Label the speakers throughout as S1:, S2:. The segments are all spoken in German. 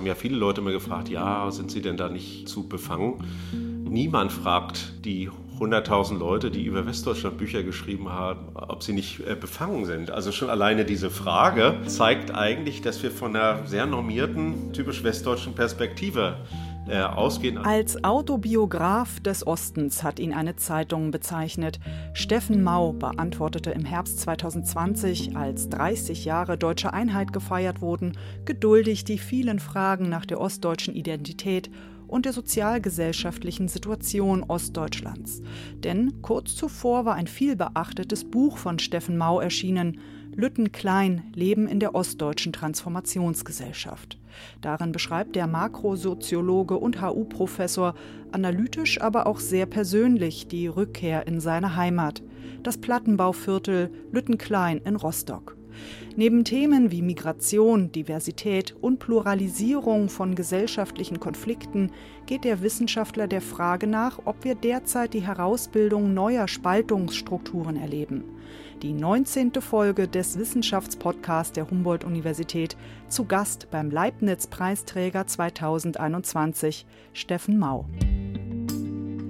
S1: Haben ja viele Leute immer gefragt, ja, sind Sie denn da nicht zu befangen? Niemand fragt die 100.000 Leute, die über Westdeutschland Bücher geschrieben haben, ob sie nicht äh, befangen sind. Also schon alleine diese Frage zeigt eigentlich, dass wir von einer sehr normierten, typisch westdeutschen Perspektive äh, ausgehen.
S2: Als Autobiograf des Ostens hat ihn eine Zeitung bezeichnet. Steffen Mau beantwortete im Herbst 2020, als 30 Jahre deutsche Einheit gefeiert wurden, geduldig die vielen Fragen nach der ostdeutschen Identität und der sozialgesellschaftlichen Situation Ostdeutschlands. Denn kurz zuvor war ein vielbeachtetes Buch von Steffen Mau erschienen, Lütten Klein Leben in der ostdeutschen Transformationsgesellschaft. Darin beschreibt der Makrosoziologe und HU-Professor analytisch, aber auch sehr persönlich die Rückkehr in seine Heimat, das Plattenbauviertel Lüttenklein in Rostock. Neben Themen wie Migration, Diversität und Pluralisierung von gesellschaftlichen Konflikten geht der Wissenschaftler der Frage nach, ob wir derzeit die Herausbildung neuer Spaltungsstrukturen erleben. Die 19. Folge des Wissenschaftspodcasts der Humboldt-Universität zu Gast beim Leibniz-Preisträger 2021, Steffen Mau.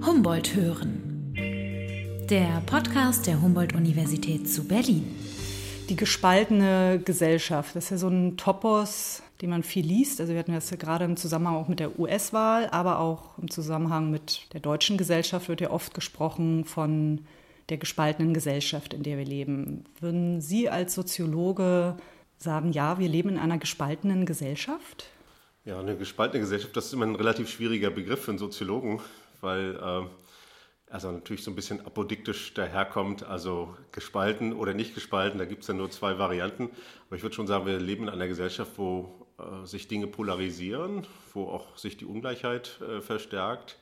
S3: Humboldt hören. Der Podcast der Humboldt-Universität zu Berlin.
S2: Die gespaltene Gesellschaft, das ist ja so ein Topos, den man viel liest. Also wir hatten das ja gerade im Zusammenhang auch mit der US-Wahl, aber auch im Zusammenhang mit der deutschen Gesellschaft wird ja oft gesprochen von der gespaltenen Gesellschaft, in der wir leben. Würden Sie als Soziologe sagen, ja, wir leben in einer gespaltenen Gesellschaft?
S1: Ja, eine gespaltene Gesellschaft, das ist immer ein relativ schwieriger Begriff für einen Soziologen, weil äh, also natürlich so ein bisschen apodiktisch daherkommt, also gespalten oder nicht gespalten, da gibt es ja nur zwei Varianten. Aber ich würde schon sagen, wir leben in einer Gesellschaft, wo äh, sich Dinge polarisieren, wo auch sich die Ungleichheit äh, verstärkt,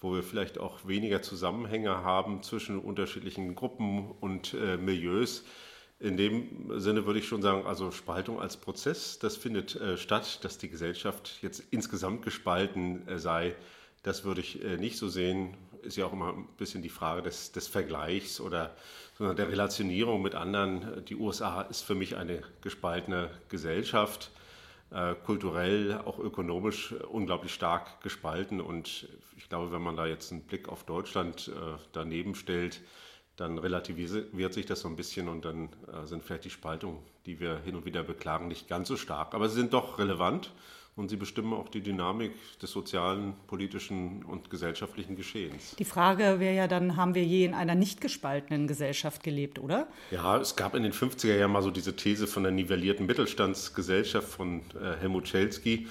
S1: wo wir vielleicht auch weniger Zusammenhänge haben zwischen unterschiedlichen Gruppen und äh, Milieus. In dem Sinne würde ich schon sagen, also Spaltung als Prozess, das findet äh, statt, dass die Gesellschaft jetzt insgesamt gespalten äh, sei. Das würde ich äh, nicht so sehen. Ist ja auch immer ein bisschen die Frage des, des Vergleichs oder der Relationierung mit anderen. Die USA ist für mich eine gespaltene Gesellschaft, äh, kulturell, auch ökonomisch unglaublich stark gespalten. Und ich glaube, wenn man da jetzt einen Blick auf Deutschland äh, daneben stellt, dann relativiert sich das so ein bisschen und dann äh, sind vielleicht die Spaltungen, die wir hin und wieder beklagen, nicht ganz so stark. Aber sie sind doch relevant und sie bestimmen auch die Dynamik des sozialen, politischen und gesellschaftlichen Geschehens.
S2: Die Frage wäre ja dann, haben wir je in einer nicht gespaltenen Gesellschaft gelebt, oder?
S1: Ja, es gab in den 50er Jahren mal so diese These von der nivellierten Mittelstandsgesellschaft von äh, Helmut Schelsky.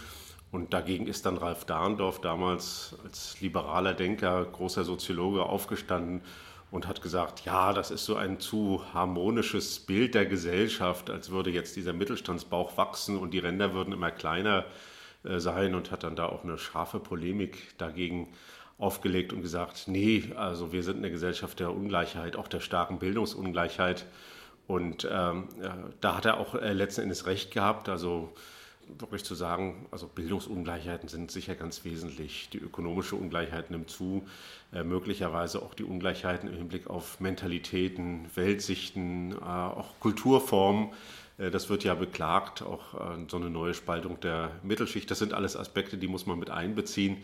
S1: Und dagegen ist dann Ralf Dahndorf damals als liberaler Denker, großer Soziologe aufgestanden und hat gesagt, ja, das ist so ein zu harmonisches Bild der Gesellschaft, als würde jetzt dieser Mittelstandsbauch wachsen und die Ränder würden immer kleiner äh, sein und hat dann da auch eine scharfe Polemik dagegen aufgelegt und gesagt, nee, also wir sind eine Gesellschaft der Ungleichheit, auch der starken Bildungsungleichheit. Und ähm, da hat er auch äh, letzten Endes recht gehabt. Also wirklich zu sagen, also Bildungsungleichheiten sind sicher ganz wesentlich. Die ökonomische Ungleichheit nimmt zu, äh, möglicherweise auch die Ungleichheiten im Hinblick auf Mentalitäten, Weltsichten, äh, auch Kulturformen. Äh, das wird ja beklagt, auch äh, so eine neue Spaltung der Mittelschicht. Das sind alles Aspekte, die muss man mit einbeziehen.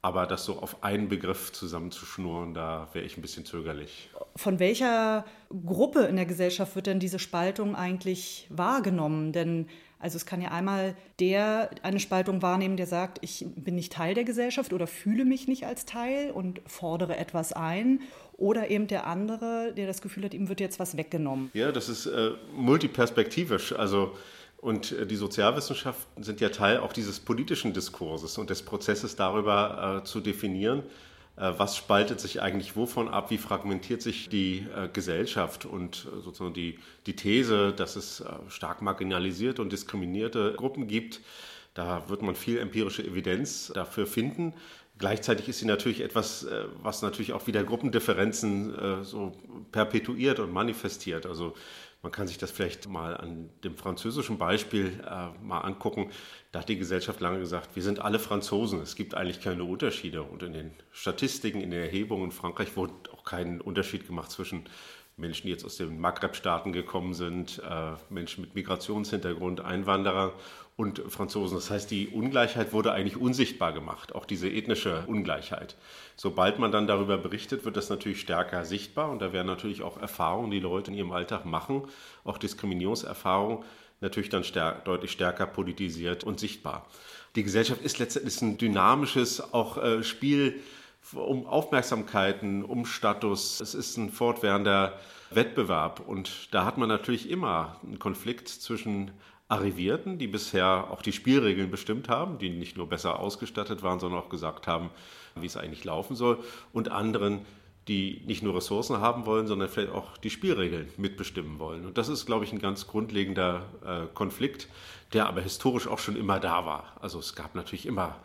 S1: Aber das so auf einen Begriff zusammenzuschnurren, da wäre ich ein bisschen zögerlich.
S2: Von welcher Gruppe in der Gesellschaft wird denn diese Spaltung eigentlich wahrgenommen? Denn also es kann ja einmal der eine Spaltung wahrnehmen, der sagt, ich bin nicht Teil der Gesellschaft oder fühle mich nicht als Teil und fordere etwas ein. Oder eben der andere, der das Gefühl hat, ihm wird jetzt was weggenommen.
S1: Ja, das ist äh, multiperspektivisch. Also und äh, die Sozialwissenschaften sind ja Teil auch dieses politischen Diskurses und des Prozesses darüber äh, zu definieren, was spaltet sich eigentlich wovon ab, wie fragmentiert sich die äh, Gesellschaft und äh, sozusagen die, die These, dass es stark marginalisierte und diskriminierte Gruppen gibt. Da wird man viel empirische Evidenz dafür finden. Gleichzeitig ist sie natürlich etwas, äh, was natürlich auch wieder Gruppendifferenzen äh, so perpetuiert und manifestiert. Also man kann sich das vielleicht mal an dem französischen Beispiel äh, mal angucken. Da hat die Gesellschaft lange gesagt, wir sind alle Franzosen. Es gibt eigentlich keine Unterschiede. Und in den Statistiken, in den Erhebungen in Frankreich wurde auch kein Unterschied gemacht zwischen Menschen, die jetzt aus den Maghreb-Staaten gekommen sind, äh, Menschen mit Migrationshintergrund, Einwanderer und Franzosen. Das heißt, die Ungleichheit wurde eigentlich unsichtbar gemacht, auch diese ethnische Ungleichheit. Sobald man dann darüber berichtet, wird das natürlich stärker sichtbar und da werden natürlich auch Erfahrungen, die Leute in ihrem Alltag machen, auch Diskriminierungserfahrungen, natürlich dann stärk, deutlich stärker politisiert und sichtbar. Die Gesellschaft ist letztendlich ein dynamisches auch äh, Spiel um Aufmerksamkeiten, um Status. Es ist ein fortwährender Wettbewerb und da hat man natürlich immer einen Konflikt zwischen Arrivierten, die bisher auch die Spielregeln bestimmt haben, die nicht nur besser ausgestattet waren, sondern auch gesagt haben, wie es eigentlich laufen soll, und anderen, die nicht nur Ressourcen haben wollen, sondern vielleicht auch die Spielregeln mitbestimmen wollen. Und das ist, glaube ich, ein ganz grundlegender äh, Konflikt, der aber historisch auch schon immer da war. Also es gab natürlich immer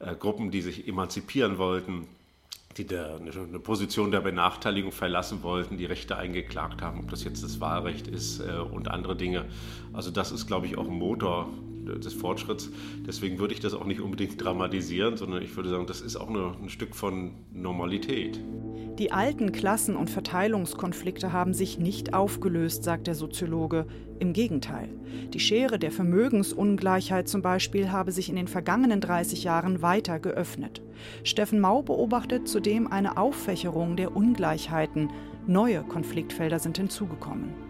S1: äh, Gruppen, die sich emanzipieren wollten, die der, eine Position der Benachteiligung verlassen wollten, die Rechte eingeklagt haben, ob das jetzt das Wahlrecht ist äh, und andere Dinge. Also das ist, glaube ich, auch ein Motor des Fortschritts. Deswegen würde ich das auch nicht unbedingt dramatisieren, sondern ich würde sagen, das ist auch eine, ein Stück von Normalität.
S2: Die alten Klassen- und Verteilungskonflikte haben sich nicht aufgelöst, sagt der Soziologe. Im Gegenteil. Die Schere der Vermögensungleichheit zum Beispiel habe sich in den vergangenen 30 Jahren weiter geöffnet. Steffen Mau beobachtet zudem eine Auffächerung der Ungleichheiten. Neue Konfliktfelder sind hinzugekommen.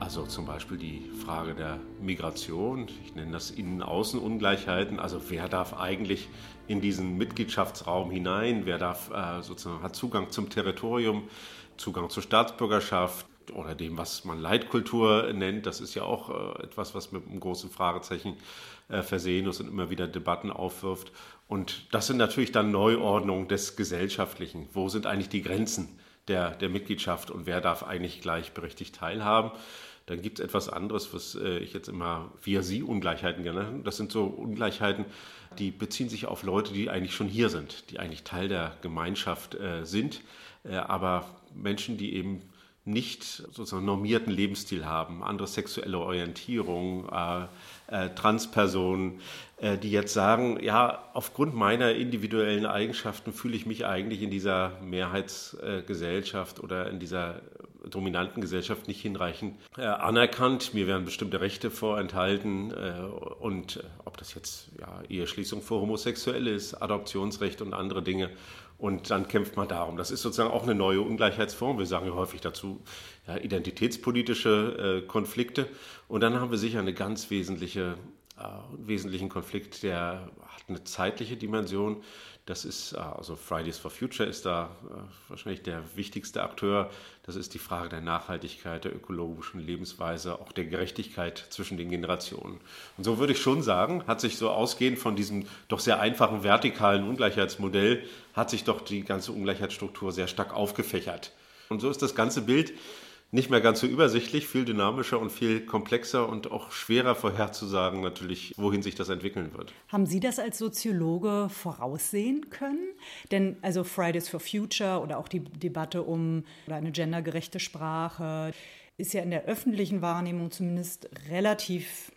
S1: Also zum Beispiel die Frage der Migration, ich nenne das Innen-Außen-Ungleichheiten. Also wer darf eigentlich in diesen Mitgliedschaftsraum hinein? Wer darf äh, sozusagen hat Zugang zum Territorium, Zugang zur Staatsbürgerschaft oder dem, was man Leitkultur nennt? Das ist ja auch äh, etwas, was mit einem großen Fragezeichen äh, versehen ist und immer wieder Debatten aufwirft. Und das sind natürlich dann Neuordnungen des Gesellschaftlichen. Wo sind eigentlich die Grenzen der, der Mitgliedschaft und wer darf eigentlich gleichberechtigt teilhaben? Dann gibt es etwas anderes, was äh, ich jetzt immer via-sie-Ungleichheiten genannt habe. Das sind so Ungleichheiten, die beziehen sich auf Leute, die eigentlich schon hier sind, die eigentlich Teil der Gemeinschaft äh, sind, äh, aber Menschen, die eben nicht sozusagen normierten Lebensstil haben, andere sexuelle Orientierung, äh, äh, Transpersonen, äh, die jetzt sagen, ja, aufgrund meiner individuellen Eigenschaften fühle ich mich eigentlich in dieser Mehrheitsgesellschaft oder in dieser dominanten Gesellschaft nicht hinreichend äh, anerkannt. Mir werden bestimmte Rechte vorenthalten äh, und äh, ob das jetzt ja, Eheschließung für Homosexuelle ist, Adoptionsrecht und andere Dinge. Und dann kämpft man darum. Das ist sozusagen auch eine neue Ungleichheitsform. Wir sagen ja häufig dazu ja, identitätspolitische äh, Konflikte. Und dann haben wir sicher einen ganz wesentliche, äh, wesentlichen Konflikt, der hat eine zeitliche Dimension. Das ist, äh, also Fridays for Future ist da äh, wahrscheinlich der wichtigste Akteur. Das ist die Frage der Nachhaltigkeit, der ökologischen Lebensweise, auch der Gerechtigkeit zwischen den Generationen. Und so würde ich schon sagen, hat sich so ausgehend von diesem doch sehr einfachen vertikalen Ungleichheitsmodell, hat sich doch die ganze Ungleichheitsstruktur sehr stark aufgefächert. Und so ist das ganze Bild nicht mehr ganz so übersichtlich, viel dynamischer und viel komplexer und auch schwerer vorherzusagen natürlich, wohin sich das entwickeln wird.
S2: Haben Sie das als Soziologe voraussehen können? Denn also Fridays for Future oder auch die Debatte um eine gendergerechte Sprache ist ja in der öffentlichen Wahrnehmung zumindest relativ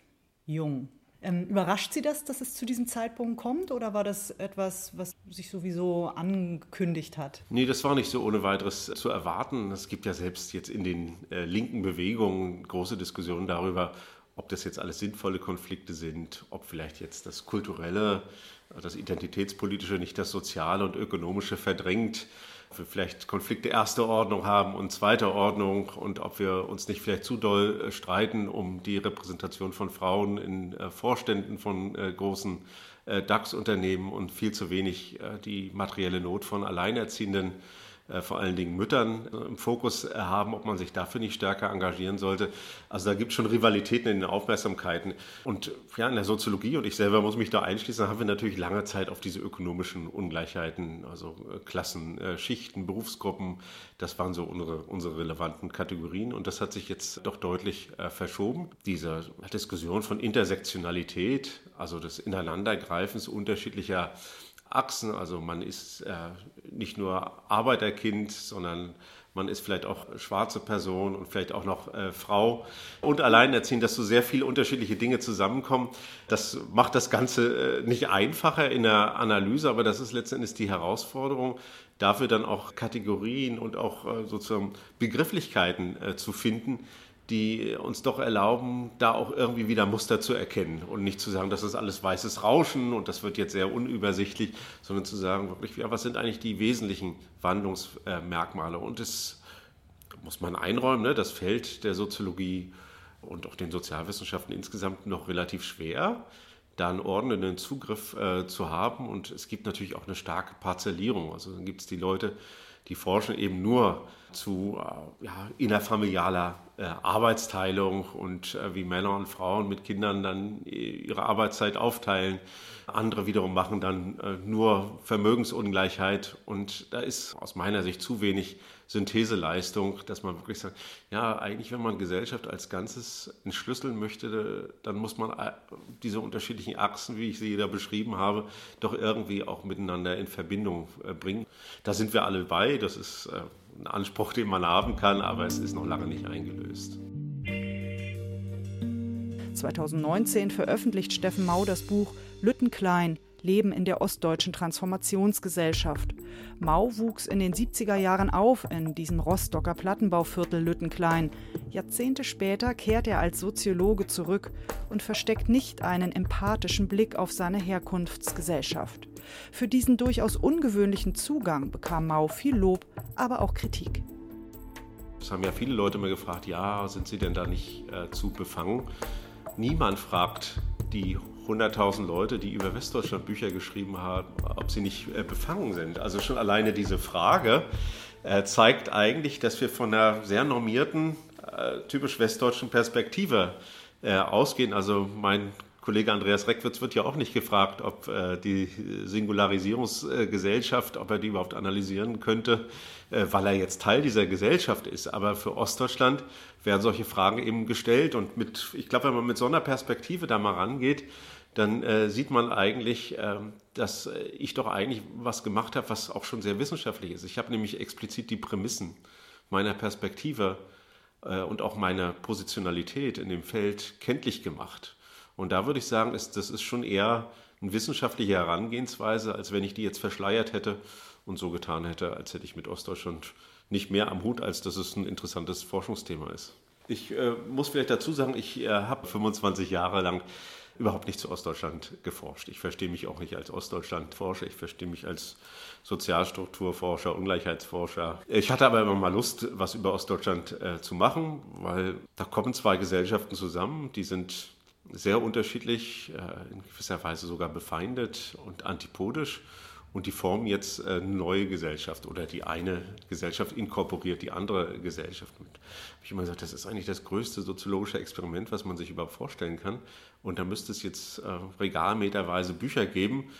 S2: jung. Ähm, überrascht Sie das, dass es zu diesem Zeitpunkt kommt oder war das etwas, was sich sowieso angekündigt hat?
S1: Nee, das war nicht so ohne weiteres zu erwarten. Es gibt ja selbst jetzt in den äh, linken Bewegungen große Diskussionen darüber, ob das jetzt alles sinnvolle Konflikte sind, ob vielleicht jetzt das Kulturelle, das Identitätspolitische nicht das Soziale und Ökonomische verdrängt wir vielleicht Konflikte erster Ordnung haben und zweiter Ordnung und ob wir uns nicht vielleicht zu doll äh, streiten um die Repräsentation von Frauen in äh, Vorständen von äh, großen DAX-Unternehmen und viel zu wenig die materielle Not von Alleinerziehenden vor allen Dingen Müttern äh, im Fokus äh, haben, ob man sich dafür nicht stärker engagieren sollte. Also da gibt es schon Rivalitäten in den Aufmerksamkeiten. Und ja, in der Soziologie, und ich selber muss mich da einschließen, haben wir natürlich lange Zeit auf diese ökonomischen Ungleichheiten, also Klassen, Schichten, Berufsgruppen, das waren so unsere, unsere relevanten Kategorien. Und das hat sich jetzt doch deutlich verschoben. Diese Diskussion von Intersektionalität, also des Ineinandergreifens unterschiedlicher Achsen. Also man ist äh, nicht nur Arbeiterkind, sondern man ist vielleicht auch schwarze Person und vielleicht auch noch äh, Frau und alleinerziehend, dass so sehr viele unterschiedliche Dinge zusammenkommen. Das macht das Ganze äh, nicht einfacher in der Analyse, aber das ist letztendlich die Herausforderung, dafür dann auch Kategorien und auch äh, sozusagen Begrifflichkeiten äh, zu finden, die uns doch erlauben, da auch irgendwie wieder Muster zu erkennen und nicht zu sagen, das ist alles weißes Rauschen und das wird jetzt sehr unübersichtlich, sondern zu sagen, wirklich, ja, was sind eigentlich die wesentlichen Wandlungsmerkmale? Und das muss man einräumen, ne? das fällt der Soziologie und auch den Sozialwissenschaften insgesamt noch relativ schwer, da einen ordnenden Zugriff äh, zu haben. Und es gibt natürlich auch eine starke Parzellierung. Also dann gibt es die Leute, die forschen eben nur zu äh, ja, innerfamilialer äh, Arbeitsteilung und äh, wie Männer und Frauen mit Kindern dann ihre Arbeitszeit aufteilen. Andere wiederum machen dann nur Vermögensungleichheit und da ist aus meiner Sicht zu wenig Syntheseleistung, dass man wirklich sagt, ja, eigentlich, wenn man Gesellschaft als Ganzes entschlüsseln möchte, dann muss man diese unterschiedlichen Achsen, wie ich sie da beschrieben habe, doch irgendwie auch miteinander in Verbindung bringen. Da sind wir alle bei, das ist ein Anspruch, den man haben kann, aber es ist noch lange nicht eingelöst.
S2: 2019 veröffentlicht Steffen Mau das Buch Lüttenklein Leben in der ostdeutschen Transformationsgesellschaft. Mau wuchs in den 70er Jahren auf in diesem Rostocker Plattenbauviertel Lüttenklein. Jahrzehnte später kehrt er als Soziologe zurück und versteckt nicht einen empathischen Blick auf seine Herkunftsgesellschaft. Für diesen durchaus ungewöhnlichen Zugang bekam Mau viel Lob, aber auch Kritik.
S1: Es haben ja viele Leute mir gefragt, ja, sind Sie denn da nicht äh, zu befangen? Niemand fragt die 100.000 Leute, die über Westdeutschland Bücher geschrieben haben, ob sie nicht äh, befangen sind. Also schon alleine diese Frage äh, zeigt eigentlich, dass wir von einer sehr normierten, äh, typisch westdeutschen Perspektive äh, ausgehen. Also mein Kollege Andreas Reckwitz wird ja auch nicht gefragt, ob äh, die Singularisierungsgesellschaft, ob er die überhaupt analysieren könnte, äh, weil er jetzt Teil dieser Gesellschaft ist. Aber für Ostdeutschland werden solche Fragen eben gestellt. Und mit, ich glaube, wenn man mit so einer Perspektive da mal rangeht, dann äh, sieht man eigentlich, äh, dass ich doch eigentlich was gemacht habe, was auch schon sehr wissenschaftlich ist. Ich habe nämlich explizit die Prämissen meiner Perspektive äh, und auch meiner Positionalität in dem Feld kenntlich gemacht. Und da würde ich sagen, ist, das ist schon eher eine wissenschaftliche Herangehensweise, als wenn ich die jetzt verschleiert hätte und so getan hätte, als hätte ich mit Ostdeutschland nicht mehr am Hut, als dass es ein interessantes Forschungsthema ist. Ich äh, muss vielleicht dazu sagen, ich äh, habe 25 Jahre lang überhaupt nicht zu Ostdeutschland geforscht. Ich verstehe mich auch nicht als Ostdeutschland-Forscher, ich verstehe mich als Sozialstrukturforscher, Ungleichheitsforscher. Ich hatte aber immer mal Lust, was über Ostdeutschland äh, zu machen, weil da kommen zwei Gesellschaften zusammen, die sind sehr unterschiedlich, äh, in gewisser Weise sogar befeindet und antipodisch und die formen jetzt äh, eine neue Gesellschaft oder die eine Gesellschaft inkorporiert die andere Gesellschaft. Und habe immer gesagt, das ist eigentlich das größte soziologische Experiment, was man sich überhaupt vorstellen kann. Und da müsste es jetzt äh, regalmeterweise Bücher geben.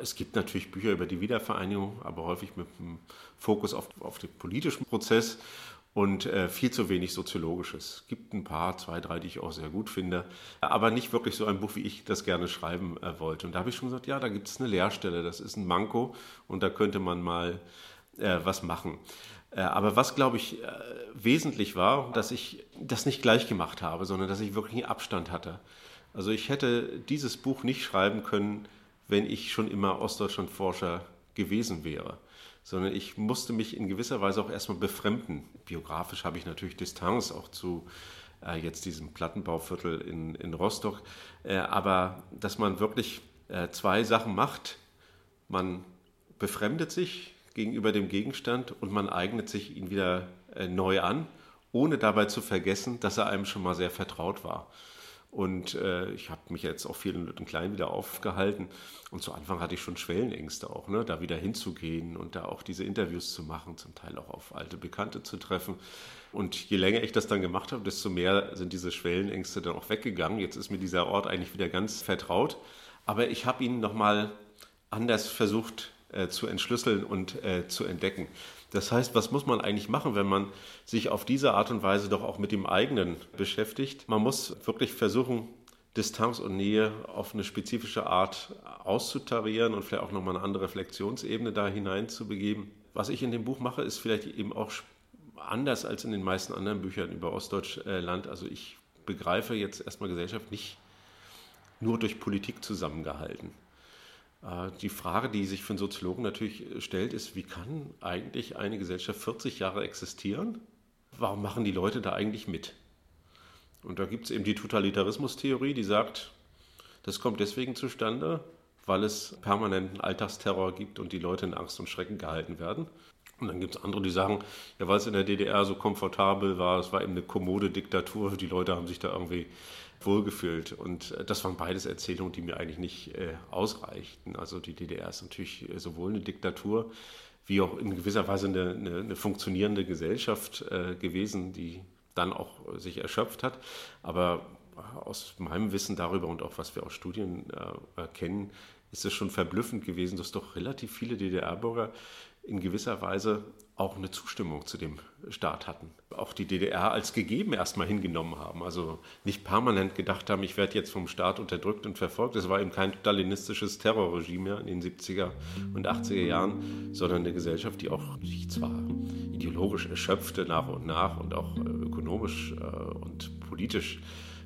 S1: Es gibt natürlich Bücher über die Wiedervereinigung, aber häufig mit einem Fokus auf, auf den politischen Prozess und äh, viel zu wenig Soziologisches. Es gibt ein paar, zwei, drei, die ich auch sehr gut finde, aber nicht wirklich so ein Buch, wie ich das gerne schreiben äh, wollte. Und da habe ich schon gesagt, ja, da gibt es eine Leerstelle, das ist ein Manko und da könnte man mal äh, was machen. Äh, aber was, glaube ich, äh, wesentlich war, dass ich das nicht gleich gemacht habe, sondern dass ich wirklich einen Abstand hatte. Also ich hätte dieses Buch nicht schreiben können, wenn ich schon immer Ostdeutschland-Forscher gewesen wäre sondern ich musste mich in gewisser Weise auch erstmal befremden. Biografisch habe ich natürlich Distanz auch zu äh, jetzt diesem Plattenbauviertel in, in Rostock, äh, aber dass man wirklich äh, zwei Sachen macht, man befremdet sich gegenüber dem Gegenstand und man eignet sich ihn wieder äh, neu an, ohne dabei zu vergessen, dass er einem schon mal sehr vertraut war. Und äh, ich habe mich jetzt auch viel in Klein wieder aufgehalten. Und zu Anfang hatte ich schon Schwellenängste auch, ne, da wieder hinzugehen und da auch diese Interviews zu machen, zum Teil auch auf alte Bekannte zu treffen. Und je länger ich das dann gemacht habe, desto mehr sind diese Schwellenängste dann auch weggegangen. Jetzt ist mir dieser Ort eigentlich wieder ganz vertraut. Aber ich habe ihn nochmal anders versucht äh, zu entschlüsseln und äh, zu entdecken. Das heißt, was muss man eigentlich machen, wenn man sich auf diese Art und Weise doch auch mit dem eigenen beschäftigt? Man muss wirklich versuchen, Distanz und Nähe auf eine spezifische Art auszutarieren und vielleicht auch nochmal eine andere Reflexionsebene da hineinzubegeben. Was ich in dem Buch mache, ist vielleicht eben auch anders als in den meisten anderen Büchern über Ostdeutschland. Also ich begreife jetzt erstmal Gesellschaft nicht nur durch Politik zusammengehalten. Äh, die Frage, die sich für einen Soziologen natürlich stellt, ist, wie kann eigentlich eine Gesellschaft 40 Jahre existieren? Warum machen die Leute da eigentlich mit? Und da gibt es eben die Totalitarismus-Theorie, die sagt, das kommt deswegen zustande, weil es permanenten Alltagsterror gibt und die Leute in Angst und Schrecken gehalten werden. Und dann gibt es andere, die sagen, ja, weil es in der DDR so komfortabel war, es war eben eine kommode Diktatur, die Leute haben sich da irgendwie wohlgefühlt. Und äh, das waren beides Erzählungen, die mir eigentlich nicht äh, ausreichten. Also die DDR ist natürlich äh, sowohl eine Diktatur wie auch in gewisser Weise eine, eine, eine funktionierende Gesellschaft äh, gewesen, die dann auch sich erschöpft hat. Aber aus meinem Wissen darüber und auch was wir aus Studien äh, kennen, ist es schon verblüffend gewesen, dass doch relativ viele DDR-Bürger in gewisser Weise auch eine Zustimmung zu dem Staat hatten. Auch die DDR als gegeben erstmal hingenommen haben. Also nicht permanent gedacht haben, ich werde jetzt vom Staat unterdrückt und verfolgt. Es war eben kein stalinistisches Terrorregime mehr in den 70er und 80er Jahren, sondern eine Gesellschaft, die auch sich zwar ideologisch erschöpfte nach und nach und auch äh, ökonomisch äh, und politisch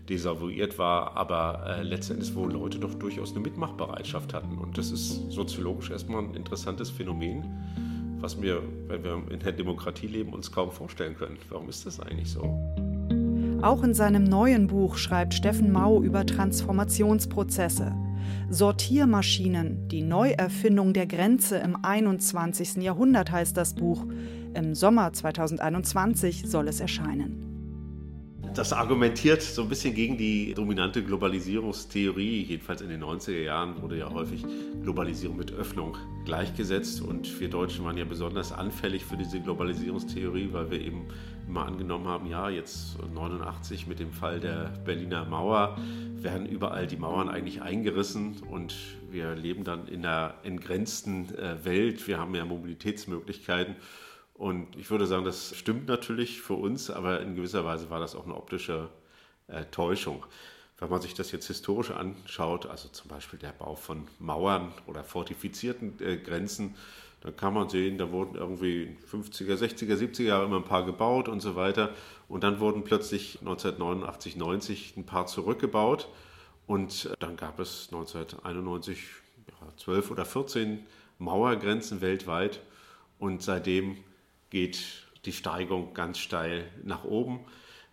S1: desavouiert war, aber äh, letztendlich, wo Leute doch durchaus eine Mitmachbereitschaft hatten. Und das ist soziologisch erstmal ein interessantes Phänomen was wir, wenn wir in der Demokratie leben, uns kaum vorstellen können. Warum ist das eigentlich so?
S2: Auch in seinem neuen Buch schreibt Steffen Mau über Transformationsprozesse. Sortiermaschinen, die Neuerfindung der Grenze im 21. Jahrhundert heißt das Buch. Im Sommer 2021 soll es erscheinen
S1: das argumentiert so ein bisschen gegen die dominante Globalisierungstheorie. Jedenfalls in den 90er Jahren wurde ja häufig Globalisierung mit Öffnung gleichgesetzt. Und wir Deutschen waren ja besonders anfällig für diese Globalisierungstheorie, weil wir eben immer angenommen haben, ja, jetzt 89 mit dem Fall der Berliner Mauer werden überall die Mauern eigentlich eingerissen und wir leben dann in einer entgrenzten äh, Welt. Wir haben ja Mobilitätsmöglichkeiten. Und ich würde sagen, das stimmt natürlich für uns, aber in gewisser Weise war das auch eine optische äh, Täuschung. Wenn man sich das jetzt historisch anschaut, also zum Beispiel der Bau von Mauern oder fortifizierten äh, Grenzen, dann kann man sehen, da wurden irgendwie 50er, 60er, 70er Jahre immer ein paar gebaut und so weiter. Und dann wurden plötzlich 1989, 90 ein paar zurückgebaut. Und äh, dann gab es 1991 ja, 12 oder 14 Mauergrenzen weltweit. Und seitdem geht die Steigung ganz steil nach oben.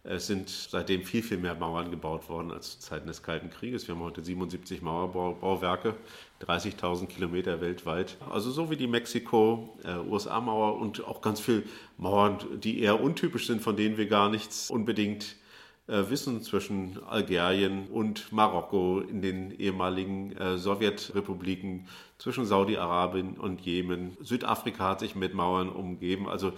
S1: Es sind seitdem viel, viel mehr Mauern gebaut worden als zu Zeiten des Kalten Krieges. Wir haben heute 77 Mauerbauwerke, 30.000 Kilometer weltweit. Also so wie die Mexiko-USA-Mauer und auch ganz viele Mauern, die eher untypisch sind, von denen wir gar nichts unbedingt äh, wissen zwischen Algerien und Marokko in den ehemaligen äh, Sowjetrepubliken, zwischen Saudi-Arabien und Jemen. Südafrika hat sich mit Mauern umgeben. Also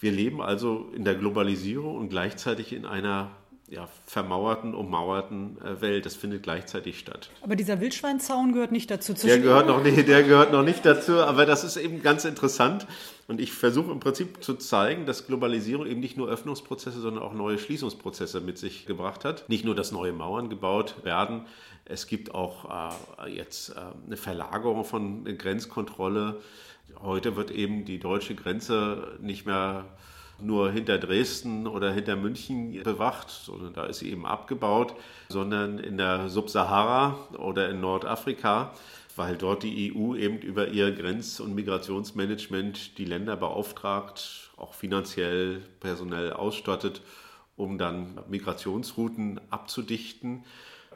S1: wir leben also in der Globalisierung und gleichzeitig in einer ja, vermauerten, ummauerten äh, Welt. Das findet gleichzeitig statt.
S2: Aber dieser Wildschweinzaun gehört nicht dazu.
S1: Der gehört, noch nicht, der gehört noch nicht dazu, aber das ist eben ganz interessant. Und ich versuche im Prinzip zu zeigen, dass Globalisierung eben nicht nur Öffnungsprozesse, sondern auch neue Schließungsprozesse mit sich gebracht hat. Nicht nur, dass neue Mauern gebaut werden, es gibt auch äh, jetzt äh, eine Verlagerung von Grenzkontrolle. Heute wird eben die deutsche Grenze nicht mehr nur hinter Dresden oder hinter München bewacht, sondern da ist sie eben abgebaut, sondern in der Subsahara oder in Nordafrika, weil dort die EU eben über ihr Grenz- und Migrationsmanagement die Länder beauftragt, auch finanziell, personell ausstattet, um dann Migrationsrouten abzudichten.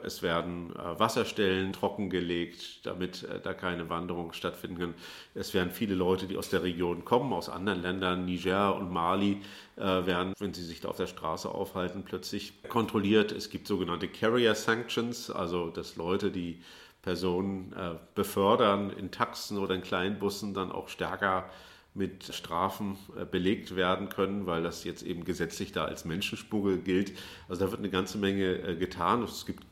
S1: Es werden äh, Wasserstellen trockengelegt, damit äh, da keine Wanderungen stattfinden können. Es werden viele Leute, die aus der Region kommen, aus anderen Ländern, Niger und Mali, äh, werden, wenn sie sich da auf der Straße aufhalten, plötzlich kontrolliert. Es gibt sogenannte Carrier Sanctions, also dass Leute, die Personen befördern in Taxen oder in Kleinbussen, dann auch stärker mit Strafen belegt werden können, weil das jetzt eben gesetzlich da als Menschenschmuggel gilt. Also da wird eine ganze Menge getan. Es gibt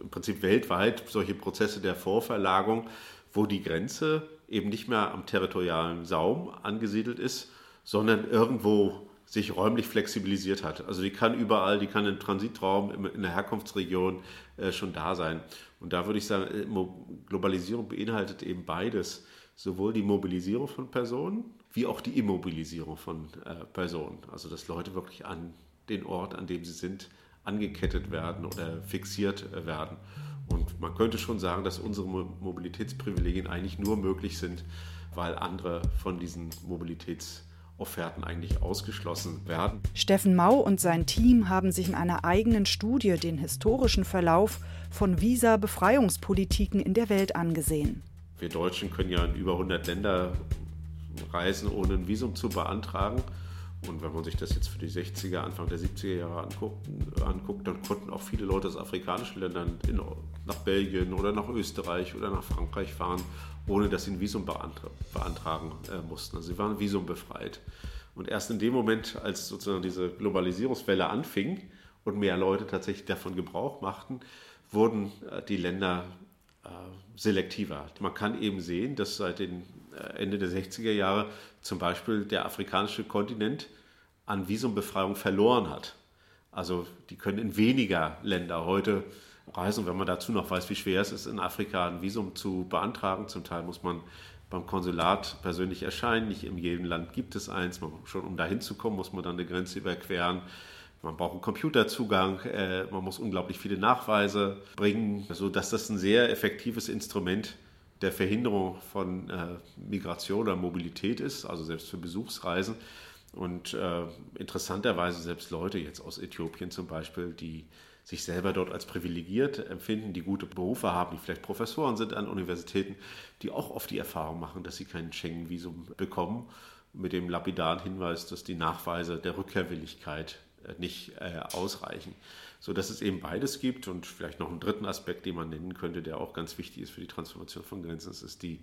S1: im Prinzip weltweit solche Prozesse der Vorverlagerung, wo die Grenze eben nicht mehr am territorialen Saum angesiedelt ist, sondern irgendwo sich räumlich flexibilisiert hat. Also die kann überall, die kann im Transitraum, in der Herkunftsregion äh, schon da sein. Und da würde ich sagen, äh, Globalisierung beinhaltet eben beides. Sowohl die Mobilisierung von Personen wie auch die Immobilisierung von äh, Personen. Also dass Leute wirklich an den Ort, an dem sie sind, angekettet werden oder fixiert werden. Und man könnte schon sagen, dass unsere Mobilitätsprivilegien eigentlich nur möglich sind, weil andere von diesen Mobilitätsofferten eigentlich ausgeschlossen werden.
S2: Steffen Mau und sein Team haben sich in einer eigenen Studie den historischen Verlauf von Visa-Befreiungspolitiken in der Welt angesehen.
S1: Wir Deutschen können ja in über 100 Länder reisen, ohne ein Visum zu beantragen. Und wenn man sich das jetzt für die 60er, Anfang der 70er Jahre anguckt, dann konnten auch viele Leute aus afrikanischen Ländern in, nach Belgien oder nach Österreich oder nach Frankreich fahren, ohne dass sie ein Visum beantra beantragen äh, mussten. Also sie waren visumbefreit. Und erst in dem Moment, als sozusagen diese Globalisierungswelle anfing und mehr Leute tatsächlich davon Gebrauch machten, wurden äh, die Länder äh, selektiver. Man kann eben sehen, dass seit den äh, Ende der 60er Jahre zum Beispiel der afrikanische Kontinent an Visumbefreiung verloren hat. Also die können in weniger Länder heute reisen. Wenn man dazu noch weiß, wie schwer es ist, in Afrika ein Visum zu beantragen, zum Teil muss man beim Konsulat persönlich erscheinen. Nicht in jedem Land gibt es eins. Man, schon um dahin zu kommen, muss man dann eine Grenze überqueren. Man braucht einen Computerzugang, äh, man muss unglaublich viele Nachweise bringen, sodass das ein sehr effektives Instrument der Verhinderung von äh, Migration oder Mobilität ist, also selbst für Besuchsreisen. Und äh, interessanterweise selbst Leute jetzt aus Äthiopien zum Beispiel, die sich selber dort als privilegiert empfinden, die gute Berufe haben, die vielleicht Professoren sind an Universitäten, die auch oft die Erfahrung machen, dass sie kein Schengen-Visum bekommen, mit dem lapidaren Hinweis, dass die Nachweise der Rückkehrwilligkeit äh, nicht äh, ausreichen. So dass es eben beides gibt und vielleicht noch einen dritten Aspekt, den man nennen könnte, der auch ganz wichtig ist für die Transformation von Grenzen, ist die,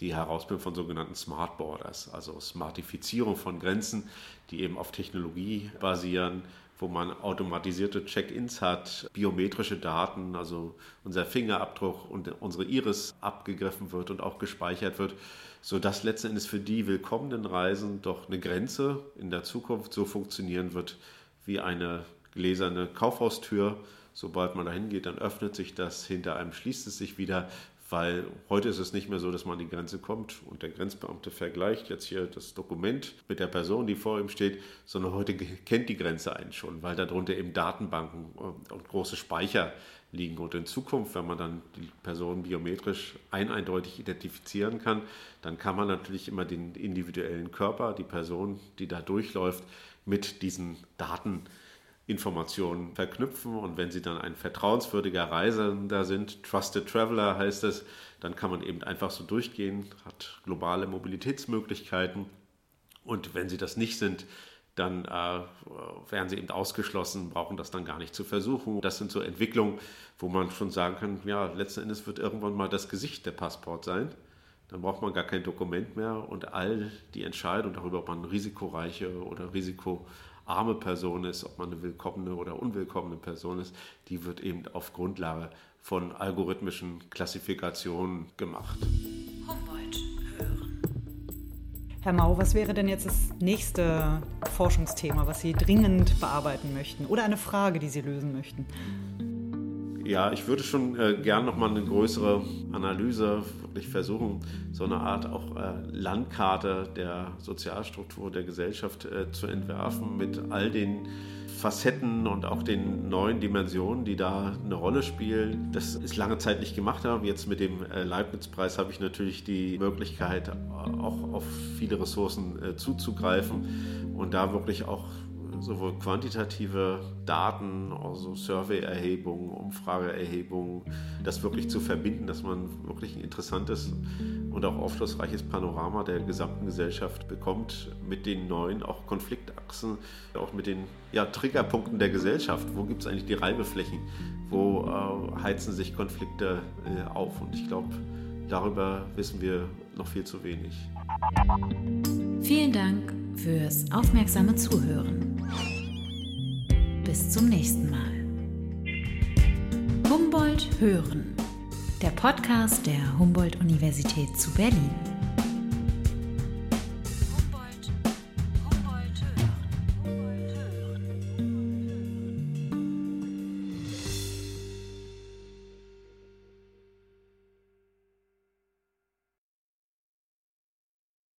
S1: die Herausbildung von sogenannten Smart Borders, also Smartifizierung von Grenzen, die eben auf Technologie basieren, wo man automatisierte Check-ins hat, biometrische Daten, also unser Fingerabdruck und unsere Iris abgegriffen wird und auch gespeichert wird, sodass letzten Endes für die willkommenen Reisen doch eine Grenze in der Zukunft so funktionieren wird wie eine gläserne Kaufhaustür. Sobald man da hingeht, dann öffnet sich das, hinter einem schließt es sich wieder, weil heute ist es nicht mehr so, dass man an die Grenze kommt und der Grenzbeamte vergleicht jetzt hier das Dokument mit der Person, die vor ihm steht, sondern heute kennt die Grenze einen schon, weil darunter eben Datenbanken und große Speicher liegen. Und in Zukunft, wenn man dann die Person biometrisch ein eindeutig identifizieren kann, dann kann man natürlich immer den individuellen Körper, die Person, die da durchläuft, mit diesen Daten Informationen verknüpfen und wenn sie dann ein vertrauenswürdiger Reisender sind, Trusted Traveler heißt es, dann kann man eben einfach so durchgehen, hat globale Mobilitätsmöglichkeiten und wenn sie das nicht sind, dann äh, werden sie eben ausgeschlossen, brauchen das dann gar nicht zu versuchen. Das sind so Entwicklungen, wo man schon sagen kann, ja, letzten Endes wird irgendwann mal das Gesicht der Passport sein. Dann braucht man gar kein Dokument mehr und all die Entscheidung darüber, ob man risikoreiche oder risiko arme Person ist, ob man eine willkommene oder unwillkommene Person ist, die wird eben auf Grundlage von algorithmischen Klassifikationen gemacht. Humboldt
S2: hören. Herr Mau, was wäre denn jetzt das nächste Forschungsthema, was Sie dringend bearbeiten möchten oder eine Frage, die Sie lösen möchten?
S1: Ja, ich würde schon äh, gern nochmal eine größere Analyse wirklich versuchen, so eine Art auch äh, Landkarte der Sozialstruktur der Gesellschaft äh, zu entwerfen mit all den Facetten und auch den neuen Dimensionen, die da eine Rolle spielen. Das ist lange Zeit nicht gemacht. Aber jetzt mit dem äh, Leibniz-Preis habe ich natürlich die Möglichkeit, auch auf viele Ressourcen äh, zuzugreifen und da wirklich auch sowohl quantitative Daten, also Survey-Erhebungen, Umfrageerhebungen, das wirklich zu verbinden, dass man wirklich ein interessantes und auch aufschlussreiches Panorama der gesamten Gesellschaft bekommt mit den neuen auch Konfliktachsen, auch mit den ja, Triggerpunkten der Gesellschaft. Wo gibt es eigentlich die Reibeflächen? Wo äh, heizen sich Konflikte äh, auf? Und ich glaube, darüber wissen wir noch viel zu wenig.
S3: Vielen Dank fürs aufmerksame Zuhören. Bis zum nächsten Mal. Humboldt Hören, der Podcast der Humboldt-Universität zu Berlin.